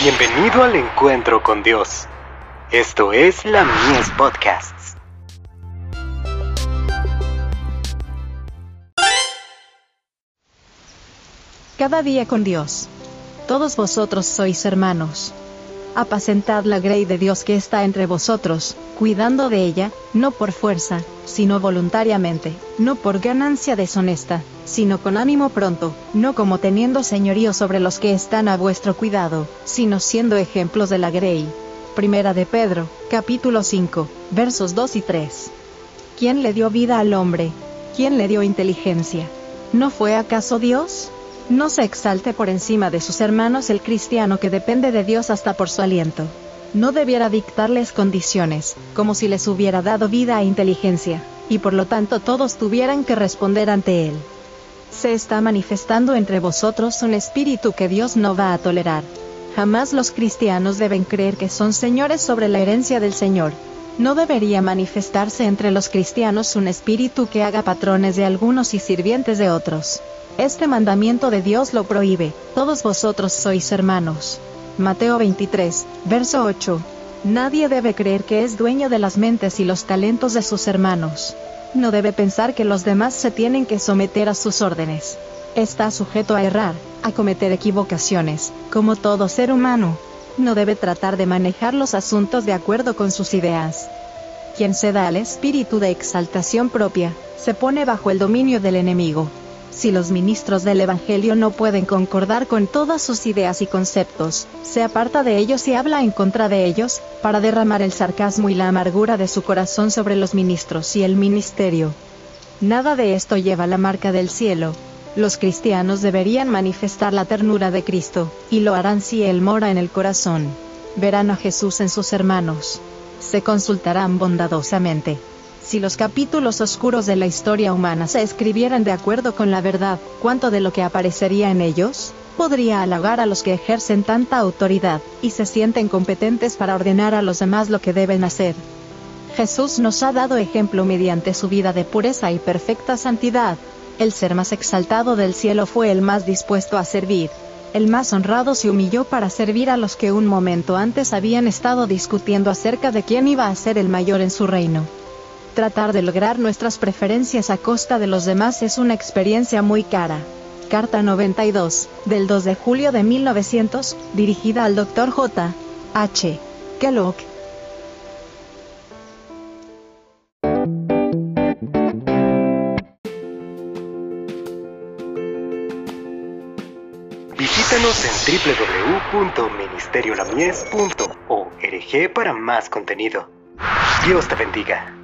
Bienvenido al encuentro con Dios. Esto es la Mies Podcasts. Cada día con Dios. Todos vosotros sois hermanos. Apacentad la grey de Dios que está entre vosotros, cuidando de ella, no por fuerza, sino voluntariamente, no por ganancia deshonesta, sino con ánimo pronto, no como teniendo señorío sobre los que están a vuestro cuidado, sino siendo ejemplos de la grey. Primera de Pedro, capítulo 5, versos 2 y 3. ¿Quién le dio vida al hombre? ¿Quién le dio inteligencia? ¿No fue acaso Dios? No se exalte por encima de sus hermanos el cristiano que depende de Dios hasta por su aliento. No debiera dictarles condiciones, como si les hubiera dado vida e inteligencia, y por lo tanto todos tuvieran que responder ante Él. Se está manifestando entre vosotros un espíritu que Dios no va a tolerar. Jamás los cristianos deben creer que son señores sobre la herencia del Señor. No debería manifestarse entre los cristianos un espíritu que haga patrones de algunos y sirvientes de otros. Este mandamiento de Dios lo prohíbe, todos vosotros sois hermanos. Mateo 23, verso 8. Nadie debe creer que es dueño de las mentes y los talentos de sus hermanos. No debe pensar que los demás se tienen que someter a sus órdenes. Está sujeto a errar, a cometer equivocaciones, como todo ser humano. No debe tratar de manejar los asuntos de acuerdo con sus ideas. Quien se da al espíritu de exaltación propia, se pone bajo el dominio del enemigo. Si los ministros del Evangelio no pueden concordar con todas sus ideas y conceptos, se aparta de ellos y habla en contra de ellos, para derramar el sarcasmo y la amargura de su corazón sobre los ministros y el ministerio. Nada de esto lleva la marca del cielo. Los cristianos deberían manifestar la ternura de Cristo, y lo harán si Él mora en el corazón. Verán a Jesús en sus hermanos. Se consultarán bondadosamente. Si los capítulos oscuros de la historia humana se escribieran de acuerdo con la verdad, ¿cuánto de lo que aparecería en ellos? podría halagar a los que ejercen tanta autoridad, y se sienten competentes para ordenar a los demás lo que deben hacer. Jesús nos ha dado ejemplo mediante su vida de pureza y perfecta santidad. El ser más exaltado del cielo fue el más dispuesto a servir. El más honrado se humilló para servir a los que un momento antes habían estado discutiendo acerca de quién iba a ser el mayor en su reino tratar de lograr nuestras preferencias a costa de los demás es una experiencia muy cara. Carta 92, del 2 de julio de 1900, dirigida al Dr. J. H. Kellogg. Visítanos en www.ministeriolamies.org para más contenido. Dios te bendiga.